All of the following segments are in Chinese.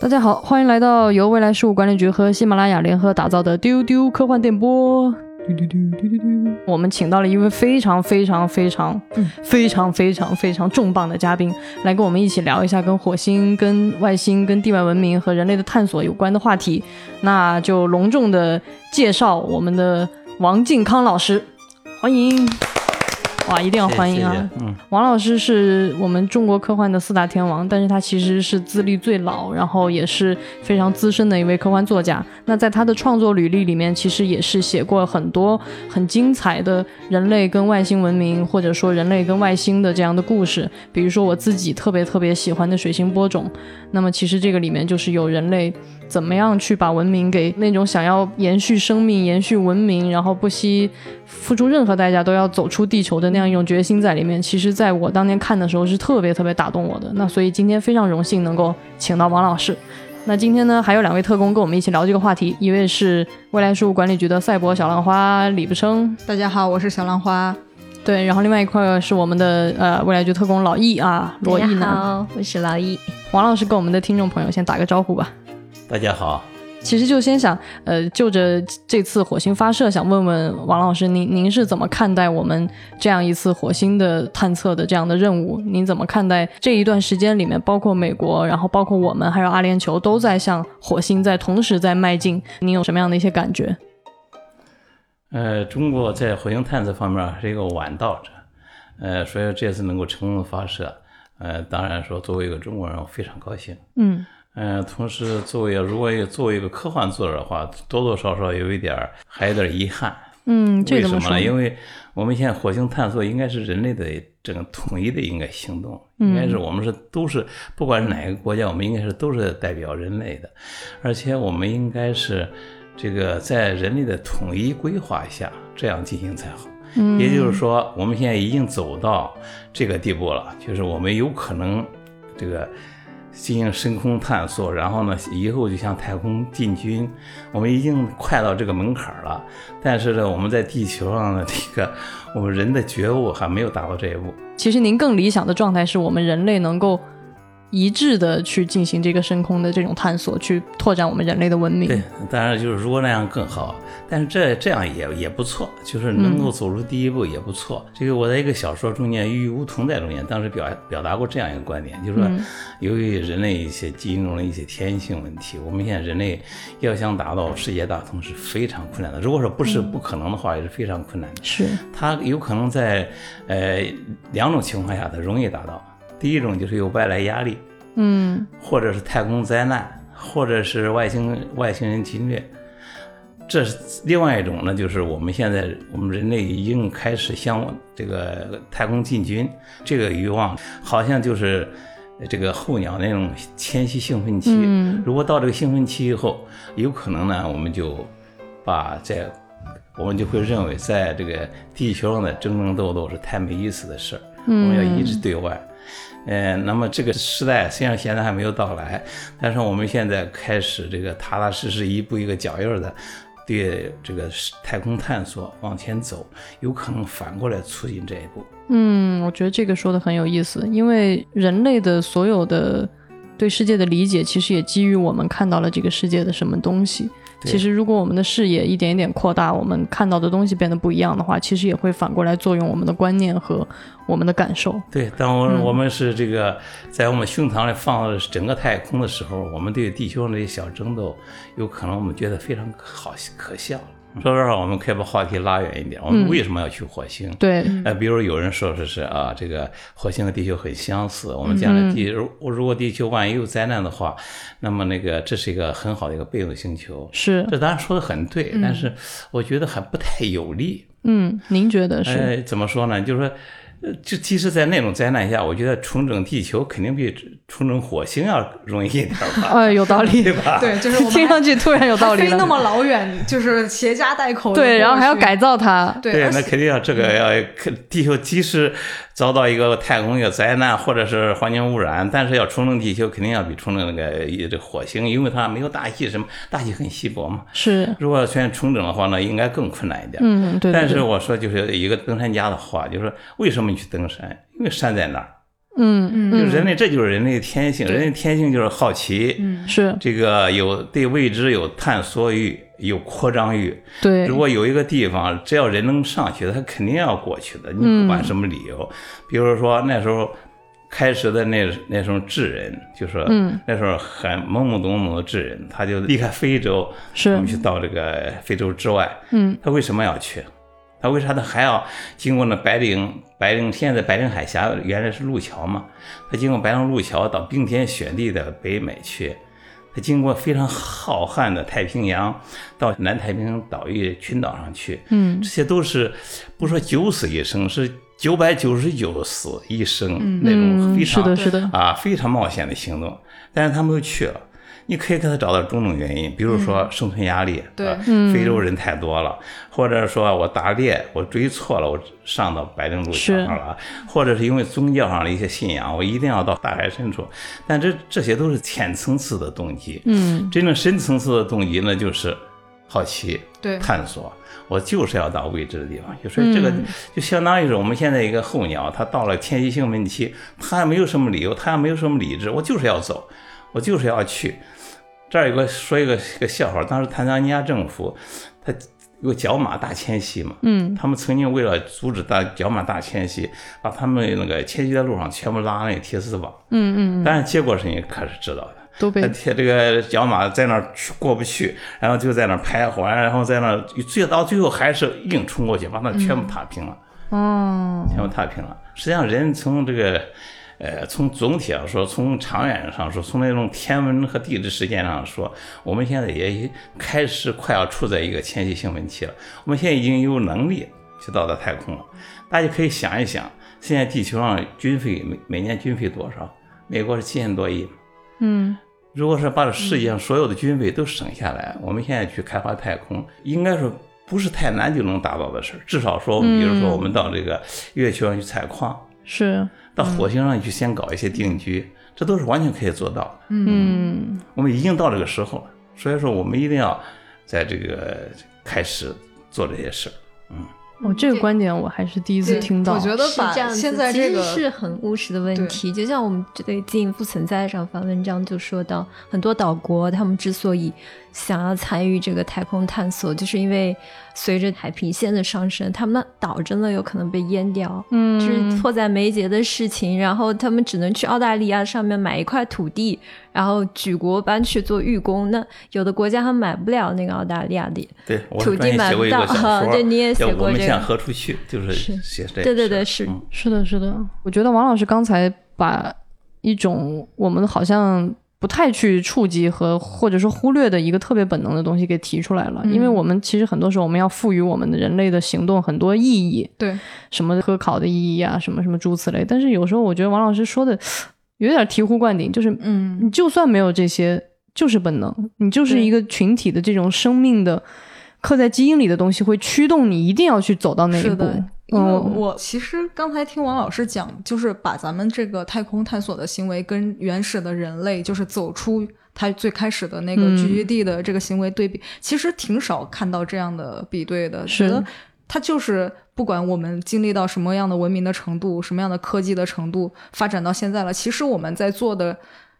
大家好，欢迎来到由未来事务管理局和喜马拉雅联合打造的丢丢科幻电波。丢丢丢丢丢丢，我们请到了一位非常非常非常、嗯非常非常非常重磅的嘉宾，来跟我们一起聊一下跟火星、跟外星、跟地外文明和人类的探索有关的话题。那就隆重的介绍我们的王靖康老师，欢迎！哇，一定要欢迎啊！谢谢嗯，王老师是我们中国科幻的四大天王，但是他其实是资历最老，然后也是非常资深的一位科幻作家。那在他的创作履历里面，其实也是写过很多很精彩的人类跟外星文明，或者说人类跟外星的这样的故事。比如说我自己特别特别喜欢的水星播种，那么其实这个里面就是有人类怎么样去把文明给那种想要延续生命、延续文明，然后不惜付出任何代价都要走出地球的那样一种决心在里面。其实，在我当年看的时候是特别特别打动我的。那所以今天非常荣幸能够请到王老师。那今天呢，还有两位特工跟我们一起聊这个话题，一位是未来事务管理局的赛博小浪花李不生，大家好，我是小浪花。对，然后另外一块是我们的呃未来局特工老易啊，罗大毅呢。好，我是老易。王老师跟我们的听众朋友先打个招呼吧。大家好，其实就先想，呃，就着这次火星发射，想问问王老师，您您是怎么看待我们这样一次火星的探测的这样的任务？您怎么看待这一段时间里面，包括美国，然后包括我们，还有阿联酋，都在向火星在同时在迈进？您有什么样的一些感觉？呃，中国在火星探测方面是一个晚到者，呃，所以这次能够成功的发射，呃，当然说作为一个中国人，我非常高兴。嗯呃，同时作为如果作为一个科幻作者的话，多多少少有一点儿还有点儿遗憾。嗯，为什么呢？？因为我们现在火星探索应该是人类的整个统一的应该行动，嗯应该是我们是都是不管是哪个国家，我们应该是都是代表人类的，而且我们应该是这个在人类的统一规划下这样进行才好。嗯也就是说，我们现在已经走到这个地步了，就是我们有可能这个进行深空探索，然后呢，以后就向太空进军，我们已经快到这个门槛了。但是呢，我们在地球上的这个 我们人的觉悟还没有达到这一步。其实您更理想的状态是我们人类能够一致的去进行这个深空的这种探索，去拓展我们人类的文明。对，当然就是如果那样更好，但是这这样也也不错，就是能够走出第一步也不错。这个我在一个小说中间《与无同在》中间，当时表表达过这样一个观点，就是说，由于人类一些基因中的一些天性问题，我们现在人类要想达到世界大同是非常困难的。如果说不是不可能的话，也是非常困难的。是，它有可能在呃两种情况下它容易达到。第一种就是有外来压力，嗯或者是太空灾难，或者是外星外星人侵略。这是另外一种呢，就是我们现在我们人类已经开始向这个太空进军，这个欲望好像就是这个候鸟那种迁徙兴奋期。嗯如果到这个兴奋期以后，有可能呢，我们就把在我们就会认为，在这个地球上的争争斗斗是太没意思的事儿，我们要一直对外。呃，那么这个时代虽然现在还没有到来，但是我们现在开始这个踏踏实实、一步一个脚印的对这个太空探索往前走，有可能反过来促进这一步。嗯，我觉得这个说的很有意思，因为人类的所有的对世界的理解，其实也基于我们看到了这个世界的什么东西。对其实，如果我们的视野一点一点扩大，我们看到的东西变得不一样的话，其实也会反过来作用我们的观念和我们的感受。对，当我们我们是这个在我们胸膛里放了整个太空的时候，我们对地球上这些小争斗，有可能我们觉得非常好可笑。说实话，我们可以把话题拉远一点，我们为什么要去火星？对，呃，比如有人说是是啊，这个火星和地球很相似，我们将来地如如果地球万一有灾难的话，那么那个这是一个很好的一个备用星球。是，这当然说的很对，但是我觉得还不太有利。嗯，您觉得是？呃，怎么说呢？就是说，呃，就即使在那种灾难下，我觉得重整地球肯定比重整火星要容易一点吧，哎，有道理，对吧？对，就是我听上去突然有道理了。飞那么老远，就是携家带口对，然后还要改造它。对，对，那肯定要这个要，可地球即使遭到一个太空一个灾难或者是环境污染，但是要重整地球，肯定要比重整那个这火星，因为它没有大气什么，大气很稀薄嘛。是，如果全重整的话呢，应该更困难一点。嗯，对对但是，我说就是一个登山家的话，就是说为什么你去登山？因为山在那儿。嗯嗯就人类，这就是人类的天性，人类天性就是好奇，嗯是这个有对未知有探索欲，有扩张欲。对如果有一个地方，只要人能上去，他肯定要过去的，你不管什么理由。比如说那时候开始的那那时候智人，就是嗯那时候很懵懵懂懂的智人，他就离开非洲，是我们去到这个非洲之外，嗯他为什么要去？他为啥他还要经过那白令白令现在白令海峡原来是路桥嘛？他经过白令路桥到冰天雪地的北美去，他经过非常浩瀚的太平洋到南太平洋岛屿群岛上去，嗯这些都是不说九死一生，是九百九十九死一生、那种嗯非常是的是的啊非常冒险的行动，但是他们都去了。你可以给他找到种种原因，比如说生存压力，对啊非洲人太多了，或者说我打猎我追错了，我上到白令路桥上了，或者是因为宗教上的一些信仰，我一定要到大海深处。但这这些都是浅层次的动机，嗯。真正深层次的动机呢，就是好奇，对。探索。我就是要到未知的地方就，所以这个就相当于是我们现在一个候鸟，它到了迁徙性问期，它也没有什么理由，它也没有什么理智，我就是要走，我就是要去。这儿有个说一个一个笑话，当时坦桑尼亚政府，他有个角马大迁徙嘛，嗯他们曾经为了阻止大角马大迁徙，把他们那个迁徙的路上全部拉那个铁丝网，嗯嗯但是结果是你可是知道的。都被那铁这个角马在那儿去过不去，然后就在那儿徘徊，然后在那儿最到最后还是硬冲过去，把那全部踏平了，哦全部踏平了。实际上，人从这个呃，从总体上说，从长远上说，从那种天文和地质实践上说，我们现在也开始快要处在一个迁徙性问题了。我们现在已经有能力去到达太空了。大家可以想一想，现在地球上军费每每年军费多少？美国是七千多亿。嗯如果是把这世界上所有的军费都省下来，我们现在去开发太空，应该说不是太难就能达到的事儿。至少说，比如说我们到这个月球上去采矿，是到火星上去先搞一些定居，这都是完全可以做到的。嗯我们已经到这个时候了，所以说我们一定要在这个开始做这些事儿。嗯哦这个观点我还是第一次听到我觉得把是这样，现在这个其实是很务实的问题。就像我们对《进一步存在》上发文章就说到，很多岛国他们之所以想要参与这个太空探索，就是因为随着海平线的上升，他们的岛真的有可能被淹掉。嗯就是迫在眉睫的事情，然后他们只能去澳大利亚上面买一块土地，然后举国搬去做寓工。那有的国家还买不了那个澳大利亚的，对，土地买不到对你也写叫我们向过这个何处去，就是写这个。对对对，是。嗯是的，是的，我觉得王老师刚才把一种我们好像不太去触及和或者说忽略的一个特别本能的东西给提出来了，因为我们其实很多时候我们要赋予我们的人类的行动很多意义，对。什么科考的意义啊，什么什么诸此类，但是有时候我觉得王老师说的有点醍醐灌顶，就是嗯。你就算没有这些，就是本能，你就是一个群体的这种生命的刻在基因里的东西，会驱动你一定要去走到那一步。因为嗯我其实刚才听王老师讲，就是把咱们这个太空探索的行为跟原始的人类，就是走出他最开始的那个嗯聚居地的这个行为对比，其实挺少看到这样的比对的。是觉得它就是不管我们经历到什么样的文明的程度，什么样的科技的程度，发展到现在了，其实我们在做的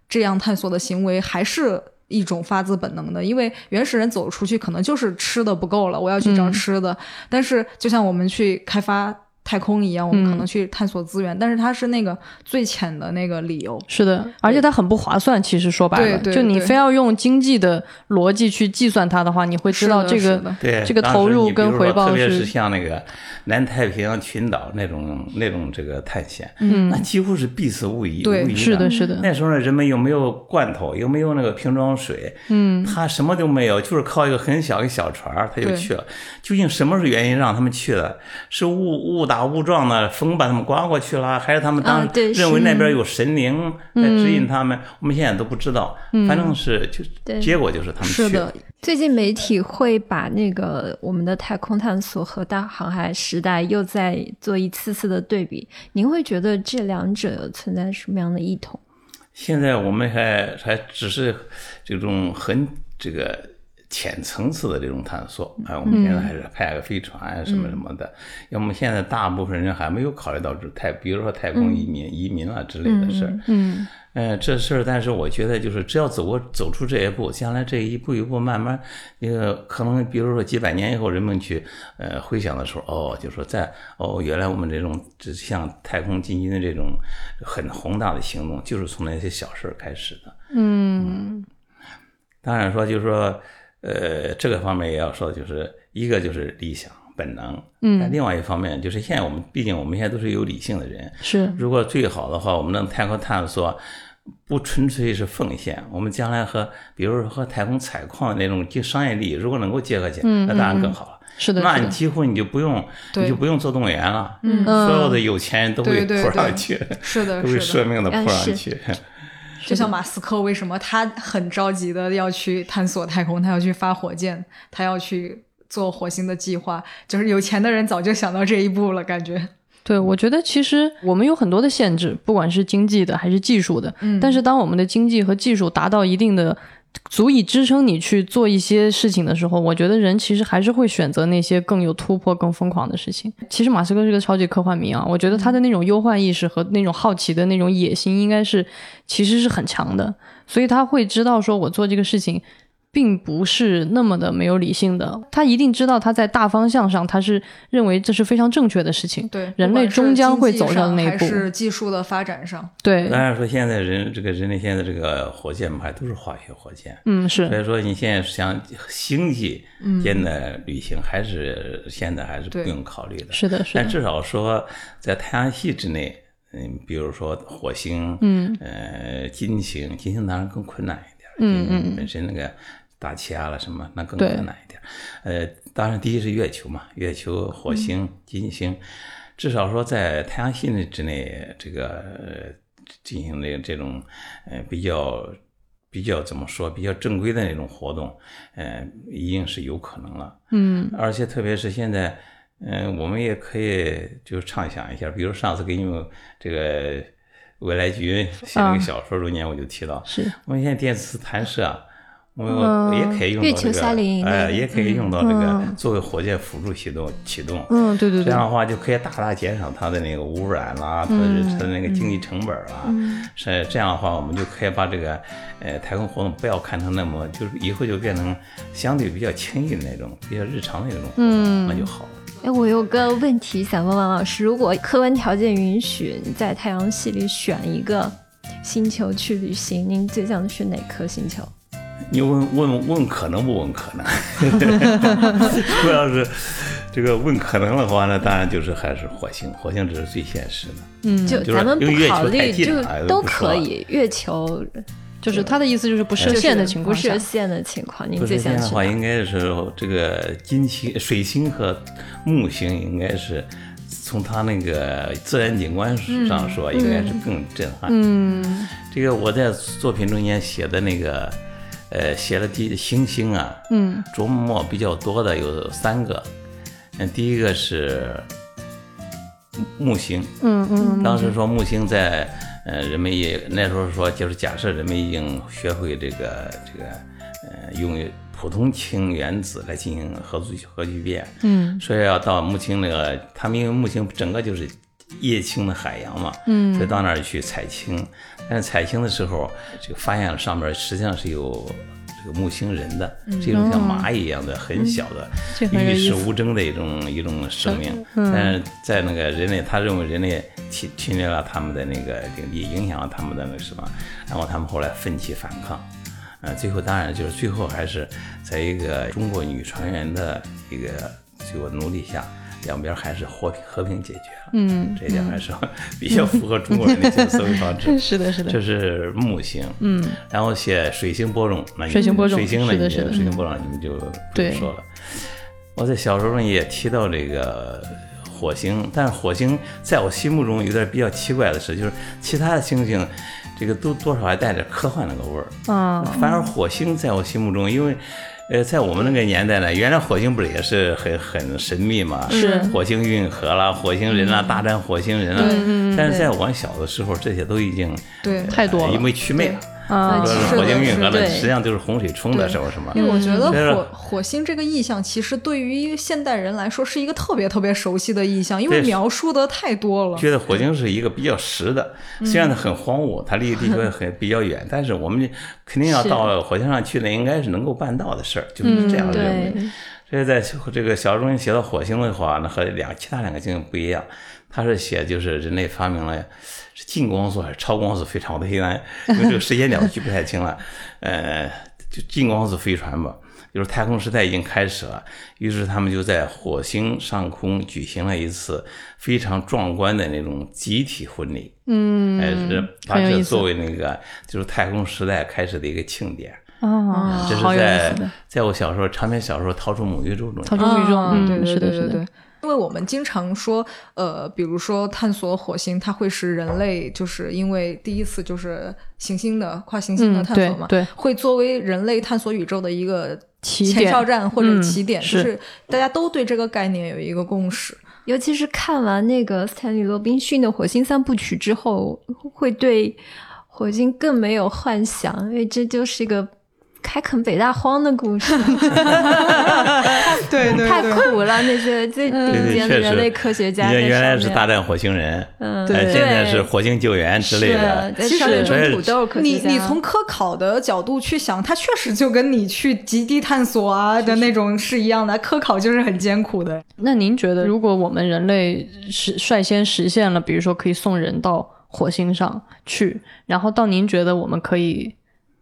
这样探索的行为还是。一种发自本能的，因为原始人走出去可能就是吃的不够了，我要去找嗯吃的。但是就像我们去开发太空一样，我们可嗯能去探索资源，但是它是那个最浅的那个理由。是的，而且它很不划算。其实说白了，对对就你非要用经济的逻辑去计算它的话，你会知道这个对，这个投入跟回报是特别是像那个南太平洋群岛那种那种这个探险，嗯那几乎是必死无疑。对无疑是的，是的，那时候呢，人们又没有罐头，又没有那个瓶装水，嗯，他什么都没有，就是靠一个很小一个小船儿，他就去了。究竟什么是原因让他们去的？是误误打误撞的，风把他们刮过去了，还是他们当认为那边有神灵在指引他们？我们现在都不知道，反正是就结果就是他们是去了的。，最近媒体会把那个我们的太空探索和大航海时代又在做一次次的对比，您会觉得这两者存在什么样的异同？现在我们还还只是这种很这个浅层次的这种探索啊，我们现在还是派个飞船啊什么什么的。要么现在大部分人还没有考虑到这太，比如说太空移民、移民啊之类的事儿。嗯，呃，这事儿，但是我觉得就是只要走过走出这一步，将来这一步一步慢慢，那个可能比如说几百年以后，人们去呃回想的时候，哦，就说在哦，原来我们这种只向太空进军的这种很宏大的行动，就是从那些小事儿开始的。嗯，当然说就是说。呃，这个方面也要说，就是一个就是理想本能，嗯，但另外一方面就是现在我们毕竟我们现在都是有理性的人，是，如果最好的话，我们能太空探索不纯粹是奉献，我们将来和比如说和太空采矿那种就商业利益，如果能够结合起来，那当然更好了。是的，那你几乎你就不用，你就不用做动物园了，嗯，所有的有钱人都会扑上去，是的，都会舍命的扑上去。就像马斯克，为什么他很着急的要去探索太空？他要去发火箭，他要去做火星的计划。就是有钱的人早就想到这一步了，感觉。对，我觉得其实我们有很多的限制，不管是经济的还是技术的。嗯。但是当我们的经济和技术达到一定的。足以支撑你去做一些事情的时候，我觉得人其实还是会选择那些更有突破、更疯狂的事情。其实马斯克是个超级科幻迷啊，我觉得他的那种忧患意识和那种好奇的那种野心，应该是其实是很强的，所以他会知道说，我做这个事情。并不是那么的没有理性的，他一定知道他在大方向上，他是认为这是非常正确的事情。对，人类终将会走上那一步。是技术的发展上。对。当然说，现在人这个人类现在这个火箭嘛，还都是化学火箭。嗯，是。所以说，你现在想星际间的旅行，还是现在还是不用考虑的。是的，是的。但至少说，在太阳系之内，嗯，比如说火星，嗯，呃，金星，金星当然更困难一点。嗯嗯。本身那个。大气压了什么？那更困难一点。呃，当然，第一是月球嘛，月球、火星、金星，至少说在太阳系内之内，这个进行这这种呃比较比较怎么说比较正规的那种活动，呃，已经是有可能了。嗯。而且特别是现在，嗯，我们也可以就畅想一下，比如上次给你们这个未来局写那个小说中间，我就提到，是我们现在电磁弹射。我也可以用到这个，哎，也可以用到这个作为火箭辅助启动启动。嗯，对对对。这样的话就可以大大减少它的那个污染啦，它的它的那个经济成本啦。是这样的话，我们就可以把这个呃太空活动不要看成那么，就是以后就变成相对比较轻易的那种、比较日常的那种嗯，那就好了。哎，我有个问题想问王老师：如果客观条件允许，你在太阳系里选一个星球去旅行，您最想去哪颗星球？你问问问可能不问可能？如果要是这个问可能的话，那当然就是还是火星，火星这是最现实的。嗯，就咱们不考虑，就都可以。月球就是他的意思，就是不设限的情况，不设限的情况。您最想的话，应该是这个金星、水星和木星，应该是从它那个自然景观上说，应该是更震撼。嗯，这个我在作品中间写的那个。呃，写了第星星啊，嗯，琢磨比较多的有三个，嗯，第一个是木星，嗯嗯，当时说木星在，呃，人们也那时候说就是假设人们已经学会这个这个，呃，用普通氢原子来进行核聚核聚变，嗯，所以要到木星那个，他们因为木星整个就是液氢的海洋嘛，嗯，所以到那儿去采青。但是采青的时候，这个发现了上面实际上是有这个木星人的，是一种像蚂蚁一样的很小的、与世无争的一种一种生命。但是在那个人类，他认为人类侵侵略了他们的那个领地，影响了他们的那个什么，然后他们后来奋起反抗。呃，最后当然就是最后还是在一个中国女船员的一个这个努力下。两边还是和平和平解决了，嗯，这一点还是 比较符合中国人的思维方式。是的，是的。这是木星，嗯，然后写水星播种，那水星播种，水星呢？的，水星播种，你们就不用说了。我在小说中也提到这个火星，但是火星在我心目中有点比较奇怪的是，就是其他的星星，这个都多少还带点科幻那个味儿，嗯，反而火星在我心目中，因为。呃，在我们那个年代呢，原来火星不是也是很很神秘嘛？是火星运河啦，火星人啦，大战火星人啦。但是在我小的时候，这些都已经对太多了，因为祛魅了。啊，说是火星运河对。了，实际上就是洪水冲的时候，是吗？因为我觉得火火星这个意象，其实对于现代人来说是一个特别特别熟悉的意象，因为描述的太多了。觉得火星是一个比较实的，虽然它很荒芜，它离地球很比较远，但是我们肯定要到火星上去呢，应该是能够办到的事儿，就是这样认为。对，所以在这个小说中写到火星的话，那和两其他两个星不一样，他是写就是人类发明了是近光速还是超光速飞船，我都现在因为这个时间点记不太清了，呃，就近光速飞船吧。就是太空时代已经开始了，于是他们就在火星上空举行了一次非常壮观的那种集体婚礼。嗯，还，是把这作为那个就是太空时代开始的一个庆典。啊，这是在，在我小时候长篇小说《逃出母宇宙》中逃出母宇宙，对对是的，是的，对对对。因为我们经常说，呃，比如说探索火星，它会是人类就是因为第一次就是行星的跨行星的嗯探索嘛，对对会作为人类探索宇宙的一个起点前哨站或者嗯起点，是就是大家都对这个概念有一个共识。尤其是看完那个斯坦利·罗宾逊的《火星三部曲》之后，会对火星更没有幻想，因为这就是一个开垦北大荒的故事，对太苦了。那些最顶尖的人类科学家在原原来是大战火星人，嗯，对哎现在是火星救援之类的。其实上面种土豆科学家。你你从科考的角度去想，它确实就跟你去极地探索啊的那种是一样的。科考就是很艰苦的。那您觉得，如果我们人类实率先实现了，比如说可以送人到火星上去，然后到您觉得我们可以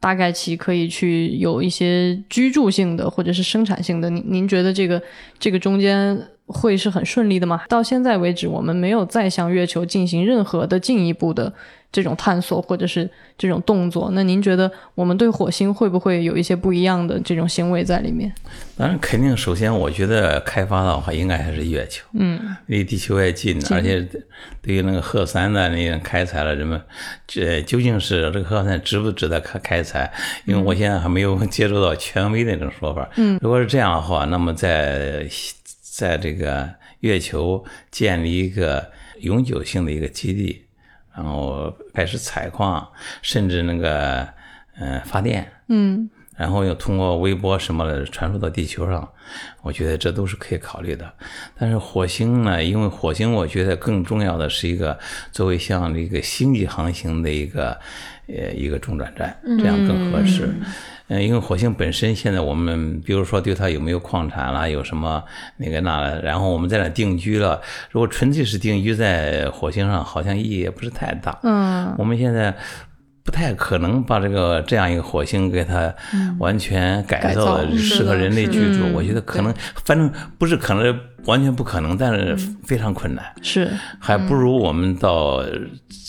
大概其可以去有一些居住性的或者是生产性的，您您觉得这个这个中间会是很顺利的吗？到现在为止，我们没有再向月球进行任何的进一步的这种探索或者是这种动作。那您觉得我们对火星会不会有一些不一样的这种行为在里面？当然，肯定首先我觉得开发的话，应该还是月球，嗯，离地球也近，而且对于那个核酸的那种开采了，人们这究竟是这个核酸值不值得开开采？因为我现在还没有接触到权威的那种说法。嗯，如果是这样的话，那么在在这个月球建立一个永久性的一个基地，然后开始采矿，甚至那个嗯、呃发电，嗯，然后又通过微波什么的传输到地球上，我觉得这都是可以考虑的。但是火星呢，因为火星我觉得更重要的是一个作为像这个星际航行的一个呃一个中转站，这样更合适。嗯，因为火星本身现在我们比如说对它有没有矿产啦，有什么那个那的，然后我们在那定居了，如果纯粹是定居在火星上，好像意义也不是太大。嗯，我们现在不太可能把这个这样一个火星给它完全改造的适合人类居住。我觉得可能，反正不是可能，完全不可能，但是非常困难。是，还不如我们到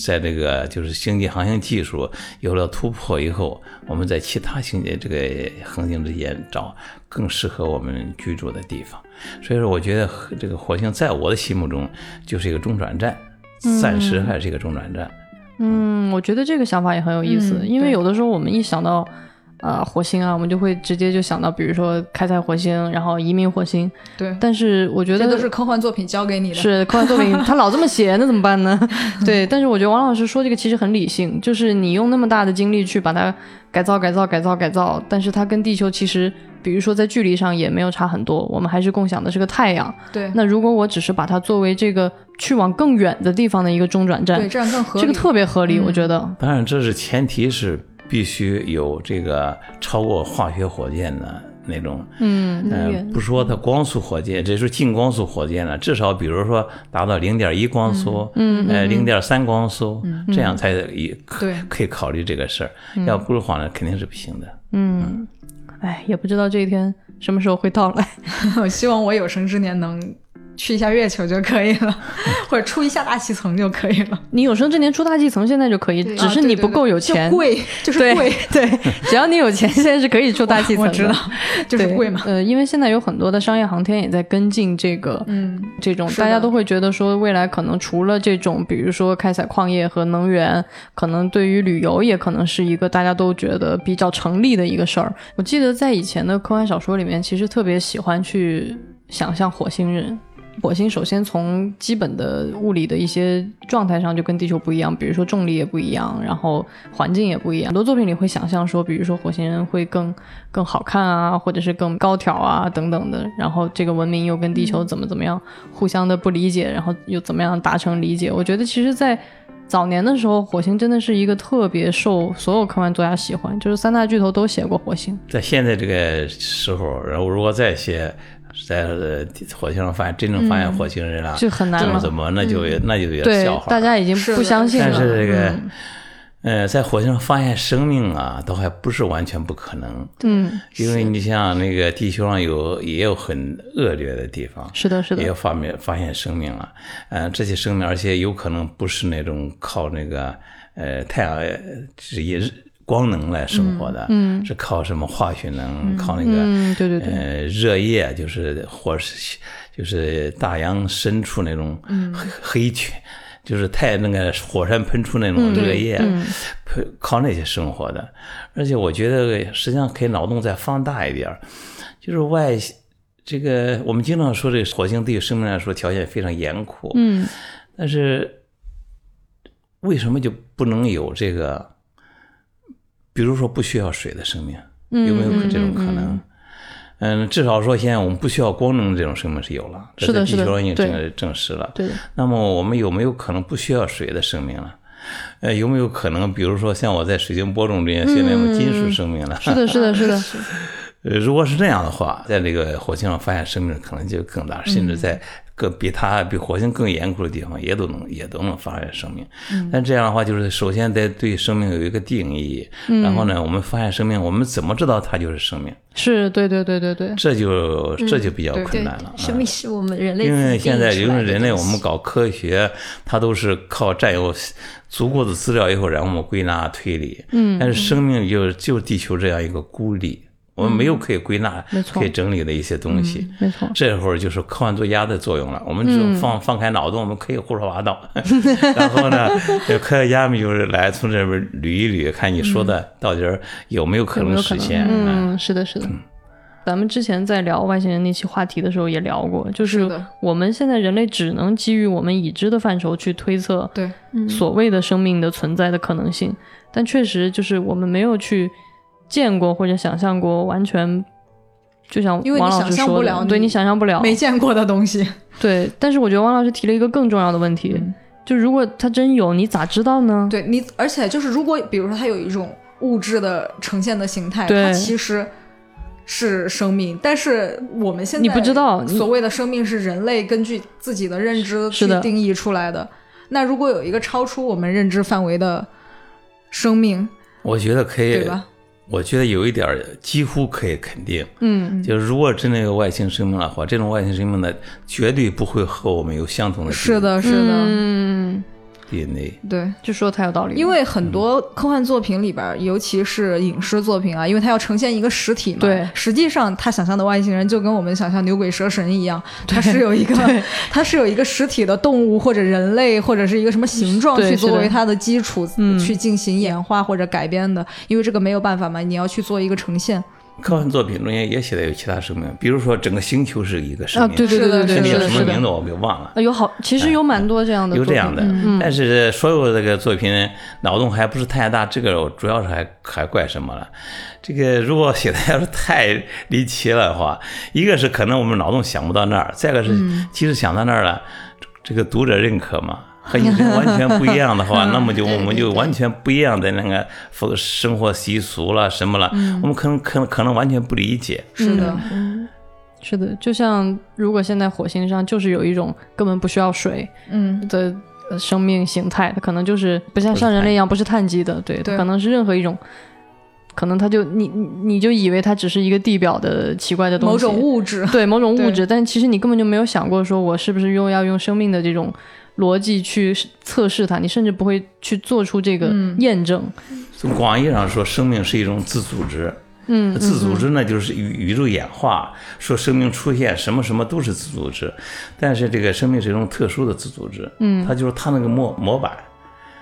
在这个就是星际航行技术有了突破以后，我们在其他星际这个恒星之间找更适合我们居住的地方。所以说，我觉得这个火星在我的心目中就是一个中转站，暂时还是一个中转站。嗯，我觉得这个想法也很有意思，嗯因为有的时候我们一想到，呃，火星啊，我们就会直接就想到，比如说开采火星，然后移民火星。对，但是我觉得这都是科幻作品教给你的。是科幻作品，他老这么写，那怎么办呢？对，但是我觉得王老师说这个其实很理性，就是你用那么大的精力去把它改造、改造、改造、改造，但是它跟地球其实，比如说在距离上也没有差很多，我们还是共享的是个太阳。对那如果我只是把它作为这个去往更远的地方的一个中转站对，，这样更合理。这个特别合理，我觉得。当然，这是前提是必须有这个超过化学火箭的那种，嗯。呃，不说它光速火箭，这是近光速火箭了，至少比如说达到零点一光速，嗯。呃，零点三光速，这样才也可以考虑这个事儿。要不的话呢，肯定是不行的。嗯，哎，也不知道这一天什么时候会到来。我希望我有生之年能去一下月球就可以了，或者出一下大气层就可以了。你有生之年出大气层，现在就可以，只是你不够有钱。就贵就是贵，对，只要你有钱，现在是可以出大气层的。我知道，就是贵嘛。呃，因为现在有很多的商业航天也在跟进这个，嗯，这种大家都会觉得说，未来可能除了这种，比如说开采矿业和能源，可能对于旅游也可能是一个大家都觉得比较成立的一个事儿。我记得在以前的科幻小说里面，其实特别喜欢去想象火星人。火星首先从基本的物理的一些状态上就跟地球不一样，比如说重力也不一样，然后环境也不一样。很多作品里会想象说，比如说火星人会更更好看啊，或者是更高挑啊等等的。然后这个文明又跟地球怎么怎么样，互相的不理解，然后又怎么样达成理解？我觉得其实，在早年的时候，火星真的是一个特别受所有科幻作家喜欢，就是三大巨头都写过火星。在现在这个时候，然后如果再写。在火星上发现真正发现火星人了，就很难了。怎么那就那就有点笑话。大家已经不相信了。但是这个，呃，在火星上发现生命啊，都还不是完全不可能。嗯，因为你像那个地球上有也有很恶劣的地方，是的，是的，也有发明发现生命了。嗯，这些生命，而且有可能不是那种靠那个呃太阳直接。光能来生活的，嗯，是靠什么化学能？靠那个，对对对，呃，热液，就是或是就是大洋深处那种黑黑区，就是太那个火山喷出那种热液，喷靠那些生活的。而且我觉得，实际上可以脑洞再放大一点，就是外这个我们经常说这个火星对于生命来说条件非常严酷，嗯，但是为什么就不能有这个？比如说不需要水的生命，有没有这种可能？嗯，至少说现在我们不需要光能这种生命是有了，是的，地球上已经证证实了。对。那么我们有没有可能不需要水的生命了？呃，有没有可能，比如说像我在水晶播种里面训练过金属生命了？是的，是的，是的。呃，如果是这样的话，在这个火星上发现生命可能就更大，甚至在。更比它比火星更严酷的地方，也都能也都能发现生命。但这样的话，就是首先得对生命有一个定义，然后呢，我们发现生命，我们怎么知道它就是生命？是对对对对对，这就这就比较困难了。生命是我们人类，因为现在因为人类我们搞科学，它都是靠占有足够的资料以后，然后我们归纳推理。嗯，但是生命就就地球这样一个孤立。我们没有可以归纳、可以整理的一些东西，没错。这会儿就是科幻作家的作用了。我们就放放开脑洞，我们可以胡说八道。然后呢，科学家们就是来从这边捋一捋，看你说的到底有没有可能实现。嗯，是的，是的。咱们之前在聊外星人那期话题的时候也聊过，就是我们现在人类只能基于我们已知的范畴去推测对所谓的生命的存在的可能性，但确实就是我们没有去。见过或者想象过，完全就像王老师说的，对你想象不了没见过的东西。对，但是我觉得王老师提了一个更重要的问题，就如果他真有，你咋知道呢？对你，而且就是如果比如说他有一种物质的呈现的形态，它其实是生命，但是我们现在你不知道，所谓的生命是人类根据自己的认知去定义出来的。那如果有一个超出我们认知范围的生命，我觉得可以，对吧？我觉得有一点几乎可以肯定，嗯，就是如果真的有外星生命的话，这种外星生命呢，绝对不会和我们有相同的。是的，是的，嗯。对，就说的太有道理。因为很多科幻作品里边，尤其是影视作品啊，因为它要呈现一个实体嘛。对，实际上他想象的外星人就跟我们想象牛鬼蛇神一样，它是有一个，它是有一个实体的动物或者人类或者是一个什么形状去作为它的基础去进行演化或者改编的。因为这个没有办法嘛，你要去做一个呈现。科幻作品中间也写的有其他生命，比如说整个星球是一个生命，对对对对对，什么名字我给忘了。有好，其实有蛮多这样的，有这样的，但是所有这个作品脑洞还不是太大，这个主要是还还怪什么了？这个如果写的要是太离奇了的话，一个是可能我们脑洞想不到那儿，再一个是即使想到那儿了，这个读者认可吗？和你完全不一样的话，那么就我们就完全不一样的那个生活习俗了什么了，我们可能可能可能完全不理解。是的，是的，就像如果现在火星上就是有一种根本不需要水嗯。的生命形态，它可能就是不像像人类一样不是碳基的，对，可能是任何一种，可能它就你你就以为它只是一个地表的奇怪的东西，某种物质，对某种物质，但其实你根本就没有想过说我是不是又要用生命的这种。逻辑去测试它，你甚至不会去做出这个验证。从广义上说，生命是一种自组织。嗯，自组织呢，就是宇宇宙演化说生命出现，什么什么都是自组织。但是这个生命是一种特殊的自组织。嗯，它就是它那个模模板。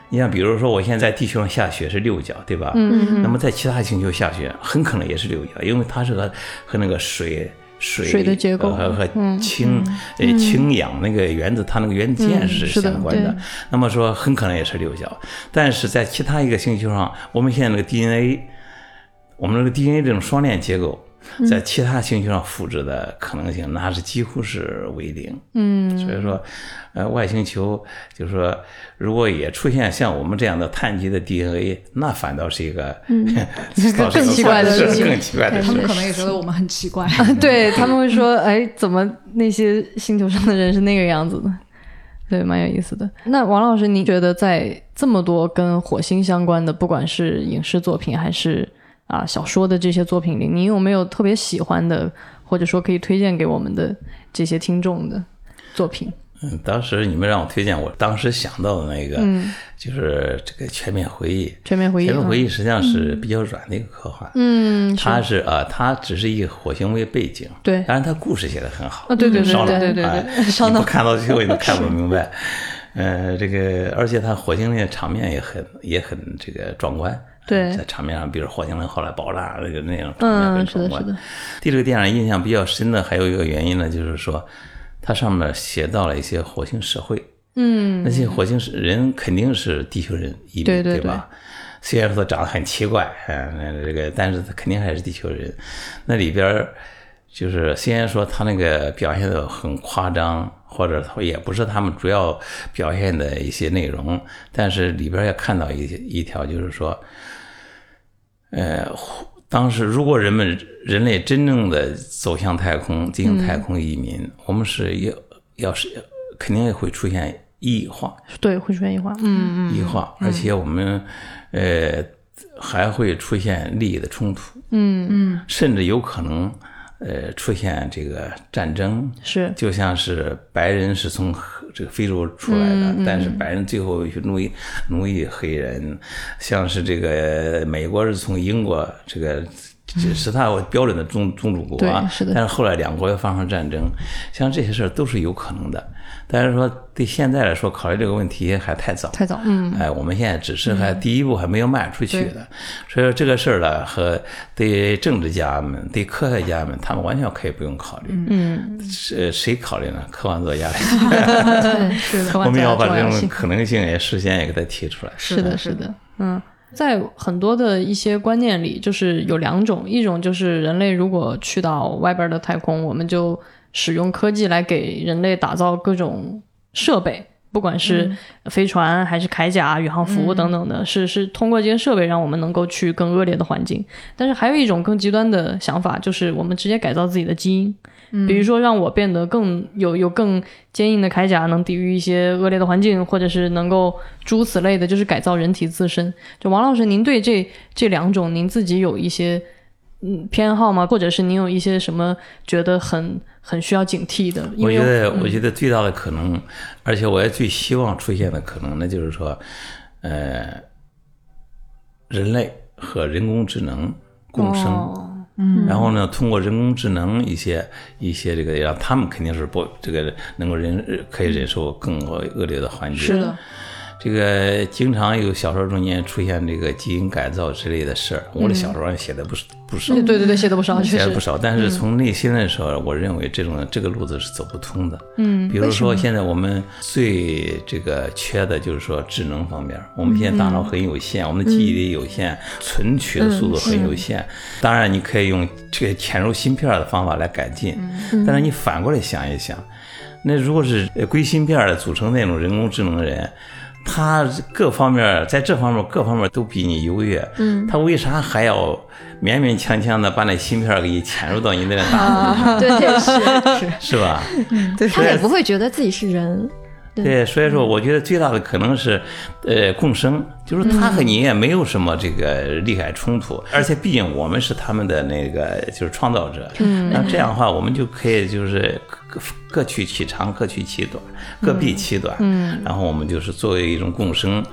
你像比如说，我现在在地球上下雪是六角，对吧？嗯那么在其他星球下雪，很可能也是六角，因为它是和和那个水。水水的结构和和嗯氢呃氢氧那个原子，它那个原子键是相关的。那么说很可能也是六角，但是在其他一个星球上，我们现在那个 DNA，我们那个 DNA 这种双链结构。嗯在其他星球上复制的可能性，那是几乎是为零。嗯，所以说，呃，外星球就是说，如果也出现像我们这样的碳基的 DNA，那反倒是一个，倒是更奇怪的是事情更奇怪的事他们。可能也觉得我们很奇怪。对他们会说，哎，怎么那些星球上的人是那个样子的？对，蛮有意思的。那王老师，您觉得在这么多跟火星相关的，不管是影视作品还是啊小说的这些作品里，你有没有特别喜欢的，或者说可以推荐给我们的这些听众的作品？嗯，当时你们让我推荐，我当时想到的那个，就是这个《全面回忆》。全面回忆，全面回忆，忆实际上是比较软的一个科幻，嗯，它是啊，它只是以火星为背景，对当然它故事写的很好，啊，对对对对对对哎对，烧脑你不，看到最后你都看不 明白。呃，这个而且它火星那个场面也很也很这个壮观。对在场面上，比如火星人后来爆炸那个那样场面嗯，很壮观。是的，是的，对这个电影印象比较深的还有一个原因呢，就是说它上面写到了一些火星社会，嗯，那些火星人肯定是地球人移民，对对吧？虽然说长得很奇怪，嗯，这个，但是他肯定还是地球人。那里边儿就是虽然说他那个表现的很夸张，或者说也不是他们主要表现的一些内容，但是里边也看到一一条，就是说，呃，当时如果人们人类真正的走向太空，进行太空移民，我们是要要是肯定会出现异化，对，会出现异化，嗯嗯异化，而且我们呃还会出现利益的冲突，嗯嗯，甚至有可能呃出现这个战争，是，就像是白人是从这个非洲出来的，但是白人最后去奴役奴役黑人，像是这个美国是从英国这个。这是他标准的宗宗主国啊，是的但是后来两国又发生战争，像这些事儿都是有可能的。但是说对现在来说，考虑这个问题还太早，太早，嗯，哎，我们现在只是还第一步还没有迈出去的，所以说这个事儿呢，和对政治家们、对科学家们，他们完全可以不用考虑。嗯，谁谁考虑呢？科幻作家。来，是的，我们 要把这种可能性也事先也给它提出来。是的，是的，嗯，在很多的一些观念里，就是有两种，一种就是人类如果去到外边的太空，我们就使用科技来给人类打造各种设备。不管是飞船还是铠甲、宇航服等等的，是是通过这些设备让我们能够去更恶劣的环境。但是还有一种更极端的想法，就是我们直接改造自己的基因，比如说让我变得更有有更坚硬的铠甲，能抵御一些恶劣的环境，或者是能够诸如此类的，就是改造人体自身。就王老师，您对这这两种您自己有一些嗯偏好吗？或者是你有一些什么觉得很很需要警惕的？我觉得，我觉得最大的可能，而且我也最希望出现的可能，那就是说，呃，人类和人工智能共生。哦然后呢，通过人工智能一些一些这个，让他们肯定是不这个能够忍可以忍受更恶劣的环境。是的，这个经常有小说中间出现这个基因改造之类的事儿，我的小说上写的不是不少，对对对，写的不少，写的不少。但是从内心的时候，我认为这种这个路子是走不通的。嗯，比如说现在我们最这个缺的就是说智能方面，我们现在大脑很有限，我们的记忆力有限，存取的速度很有限。当然，你可以用这个潜入芯片的方法来改进，但是你反过来想一想，那如果是呃硅芯片的组成那种人工智能的人。他各方面在这方面各方面都比你优越，嗯，他为啥还要勉勉强强的把那芯片给你潜入到你那个大脑里，对 对是，是吧？他也不会觉得自己是人。对，所以说我觉得最大的可能是，呃，共生，就是他和你也没有什么这个利害冲突，而且毕竟我们是他们的那个就是创造者，嗯，那这样的话我们就可以就是各各取其长，各取其短，各避其短，嗯，然后我们就是作为一种共生，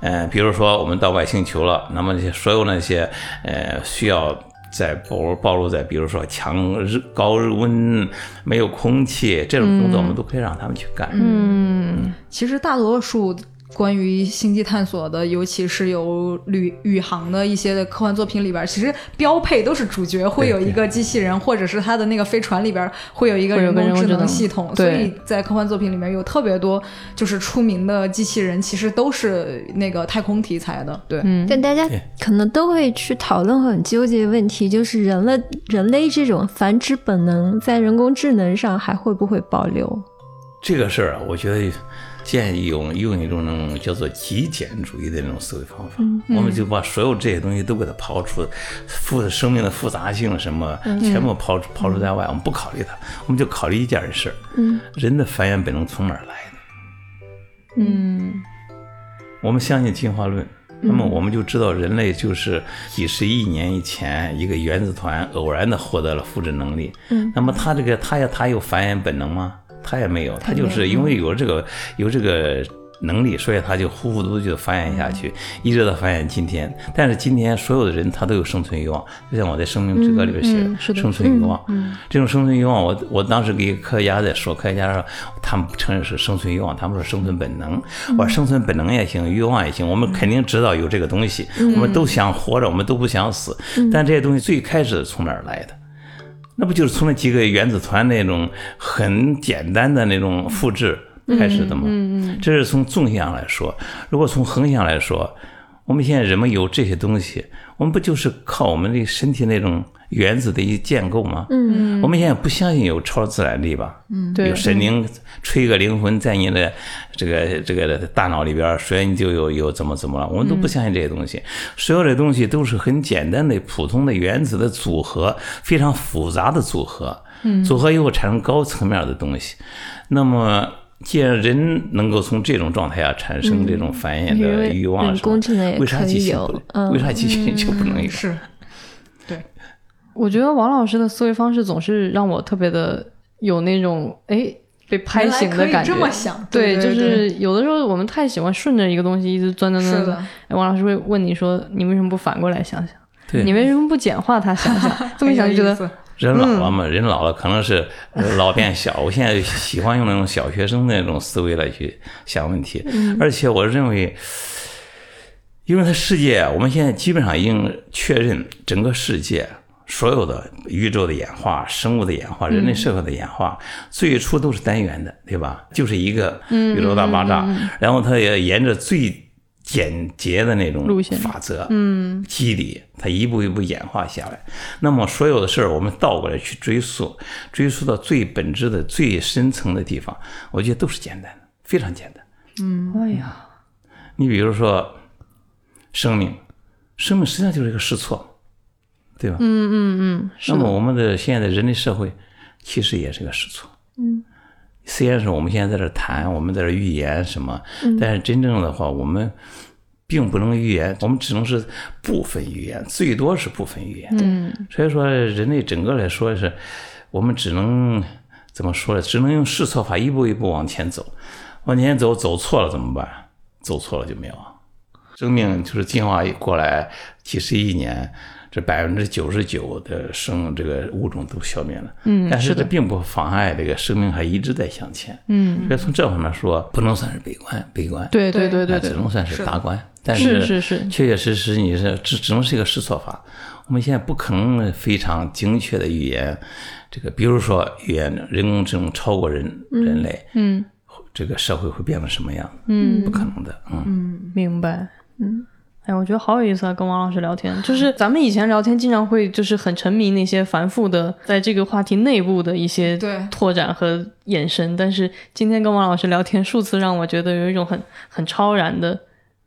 呃，比如说我们到外星球了，那么那些所有那些呃需要。在暴暴露在，比如说强热高日温、没有空气这种工作，我们都可以让他们去干。嗯，其实大多数关于星际探索的，尤其是有旅宇航的一些的科幻作品里边，其实标配都是主角会有一个机器人，或者是他的那个飞船里边会有一个人工智能系统。所以在科幻作品里面有特别多就是出名的机器人，其实都是那个太空题材的。对，但大家可能都会去讨论很纠结的问题，就是人类人类这种繁殖本能在人工智能上还会不会保留？这个事儿啊，我觉得。建议用用一种那种叫做极简主义的那种思维方法，我们就把所有这些东西都给它抛出，复生命的复杂性什么全部抛抛出在外，我们不考虑它，我们就考虑一件事：人的繁衍本能从哪儿来的？嗯，我们相信进化论，那么我们就知道人类就是几十亿年以前一个原子团偶然的获得了复制能力。嗯，那么它这个它也它有繁衍本能吗？他也没有，他就是因为有这个有这个能力，所以他就呼呼嘟就繁衍下去，一直到繁衍今天。但是今天所有的人他都有生存欲望，就像我在《生命之歌》里边写的生存欲望。这种生存欲望，我我当时给科学家在说，科学家说他们不承认是生存欲望，他们说生存本能。我说生存本能也行，欲望也行，我们肯定知道有这个东西，我们都想活着，我们都不想死。但这些东西最开始从哪儿来的？那不就是从那几个原子团那种很简单的那种复制开始的吗？嗯嗯，这是从纵向来说。如果从横向来说，我们现在人们有这些东西，我们不就是靠我们的身体那种？原子的一建构吗？嗯，我们现在不相信有超自然力吧？嗯，对，有神灵吹个灵魂在你的这个这个大脑里边，所以你就有有怎么怎么了？我们都不相信这些东西。所有的东西都是很简单的普通的原子的组合，非常复杂的组合。嗯，组合以后产生高层面的东西。那么，既然人能够从这种状态下产生这种繁衍的欲望，为啥机器不？为啥机器就不能有？是。对我觉得王老师的思维方式总是让我特别的有那种哎被拍醒的感觉。这么想，对，就是有的时候我们太喜欢顺着一个东西一直钻钻钻钻。哎，王老师会问你说：“你为什么不反过来想想？你为什么不简化它想想？” 这么想就觉得人老了嘛，人老了可能是老变小。我现在喜欢用那种小学生那种思维来去想问题，而且我认为，因为它世界，我们现在基本上已经确认整个世界。所有的宇宙的演化、生物的演化、人类社会的演化，最初都是单元的，对吧？就是一个宇宙大爆炸，然后它也沿着最简洁的那种法则、嗯，机理，它一步一步演化下来。那么所有的事儿，我们倒过来去追溯，追溯到最本质的、最深层的地方，我觉得都是简单的，非常简单。嗯，哎呀，你比如说生命，生命实际上就是一个试错。对吧？嗯嗯嗯。那么我们的现在的人类社会，其实也是个试错。嗯。虽然是我们现在在这谈，我们在这预言什么，但是真正的话，我们并不能预言，我们只能是部分预言，最多是部分预言。嗯。所以说，人类整个来说是，我们只能怎么说呢？只能用试错法一步一步往前走，往前走，走错了怎么办？走错了就没有。生命就是进化过来几十亿年。这百分之九十九的生这个物种都消灭了，嗯，但是这并不妨碍这个生命还一直在向前，嗯，所以从这方面说，不能算是悲观，悲观，对对对对，只能算是达观，但是是是，确确实实你是只只能是一个试错法，我们现在不可能非常精确的预言这个，比如说预言人工智能超过人人类，嗯，这个社会会变成什么样，嗯，不可能的，嗯，明白，嗯。哎，我觉得好有意思啊！跟王老师聊天，就是咱们以前聊天经常会就是很沉迷那些繁复的，在这个话题内部的一些拓展和延伸。但是今天跟王老师聊天，数次让我觉得有一种很很超然的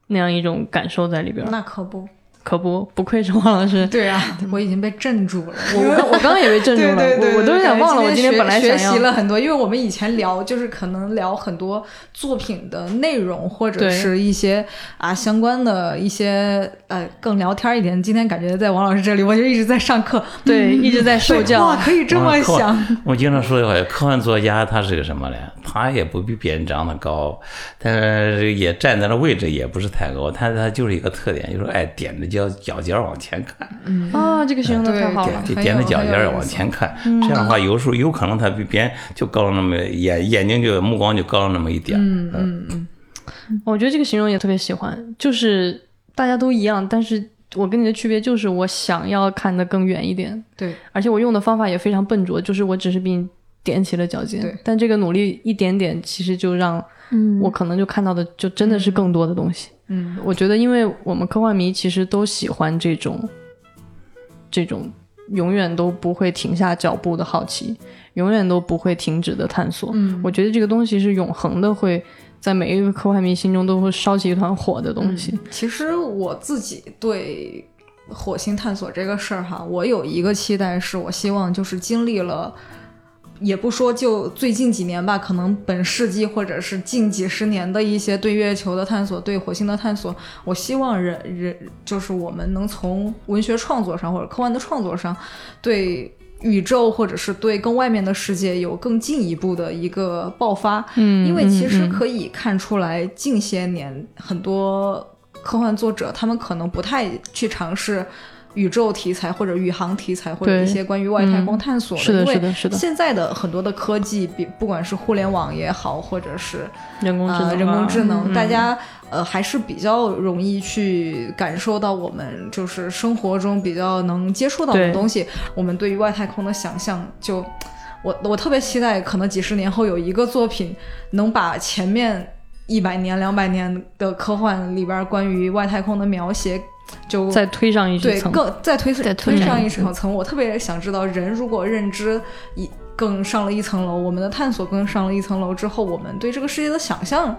那样一种感受在里边。那可不。可不，不愧是王老师。对啊，我已经被镇住了。我我刚刚也被镇住了。对对对，我都有点忘了。我今天本来学习了很多，因为我们以前聊就是可能聊很多作品的内容，或者是一些啊相关的一些呃更聊天一点。今天感觉在王老师这里，我就一直在上课，对，一直在受教。哇，可以这么想。我经常说的话，科幻作家他是个什么嘞？他也不比别人长得高，但是也站在的位置也不是太高。他他就是一个特点，就是爱点着脚。脚尖往前看，啊，这个形容的太好了。踮着脚尖往前看，这样的话，有时候有可能他比别人就高了那么眼眼睛就目光就高了那么一点。嗯嗯嗯，我觉得这个形容也特别喜欢，就是大家都一样，但是我跟你的区别就是我想要看得更远一点，对，而且我用的方法也非常笨拙，就是我只是比你踮起了脚尖，对但这个努力一点点，其实就让嗯我可能就看到的就真的是更多的东西。嗯，我觉得，因为我们科幻迷其实都喜欢这种这种永远都不会停下脚步的好奇，永远都不会停止的探索。嗯我觉得这个东西是永恒的，会在每一个科幻迷心中都会烧起一团火的东西。其实我自己对火星探索这个事儿哈，我有一个期待，是我希望就是经历了。也不说就最近几年吧，可能本世纪或者是近几十年的一些对月球的探索、对火星的探索，我希望人人就是我们能从文学创作上或者科幻的创作上，对宇宙或者是对更外面的世界有更进一步的一个爆发。嗯，因为其实嗯可以看出来，近些年很多科幻作者他们可能不太去尝试宇宙题材或者宇航题材或者一些关于外太空探索嗯是的，是的，是的，现在的很多的科技，比不管是互联网也好，或者是人工智能啊、呃人工智能，嗯大家呃还是比较容易去感受到我们就是生活中比较能接触到的东西。我们对于外太空的想象就，我我特别期待，可能几十年后有一个作品能把前面一百年、两百年的科幻里边关于外太空的描写。就再推上一层，对更再推再推上一一层层，我特别想知道，人如果认知一更上了一层楼，我们的探索更上了一层楼之后，我们对这个世界的想象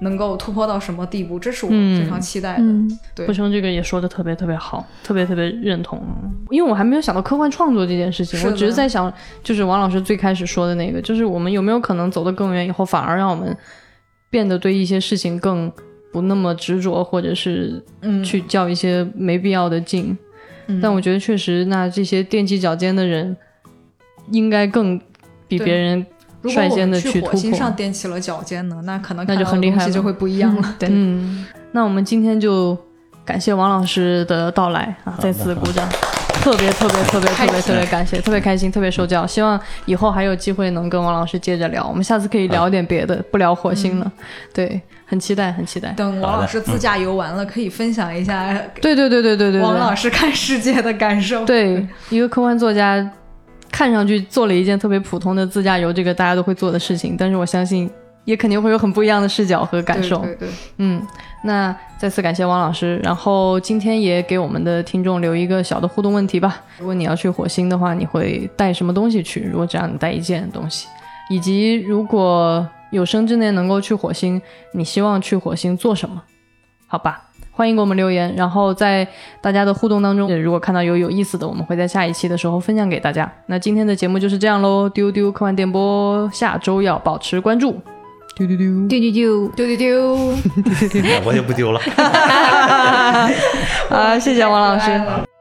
能够突破到什么地步？这是我嗯非常期待的。嗯对不生这个也说的特别特别好，特别特别认同。因为我还没有想到科幻创作这件事情，我只是在想，就是王老师最开始说的那个，就是我们有没有可能走得更远，以后反而让我们变得对一些事情更不那么执着，或者是嗯，去较一些没必要的劲。嗯但我觉得确实，那这些踮起脚尖的人，应该更比别人率先的去突破星上。踮起了脚尖呢，那可能那就很厉害了就会不一样了。对嗯，那我们今天就感谢王老师的到来啊，再次鼓掌。特别特别特别特别特别感谢，特别开心，特别受教。希望以后还有机会能跟王老师接着聊，我们下次可以聊点别的，不聊火星了。对，很期待，很期待。等王老师自驾游完了，可以分享一下对对对对对对对，王老师看世界的感受。对一个科幻作家，看上去做了一件特别普通的自驾游，这个大家都会做的事情，但是我相信也肯定会有很不一样的视角和感受。对对对，嗯，那再次感谢王老师，然后今天也给我们的听众留一个小的互动问题吧。如果你要去火星的话，你会带什么东西去？如果只让你带一件东西，以及如果有生之年能够去火星，你希望去火星做什么？好吧。欢迎给我们留言，然后在大家的互动当中，如果看到有有意思的，我们会在下一期的时候分享给大家。那今天的节目就是这样喽，丢丢科幻电波，下周要保持关注，丢丢丢。丢丢丢。丢丢丢。我就不丢了。啊，谢谢王老师。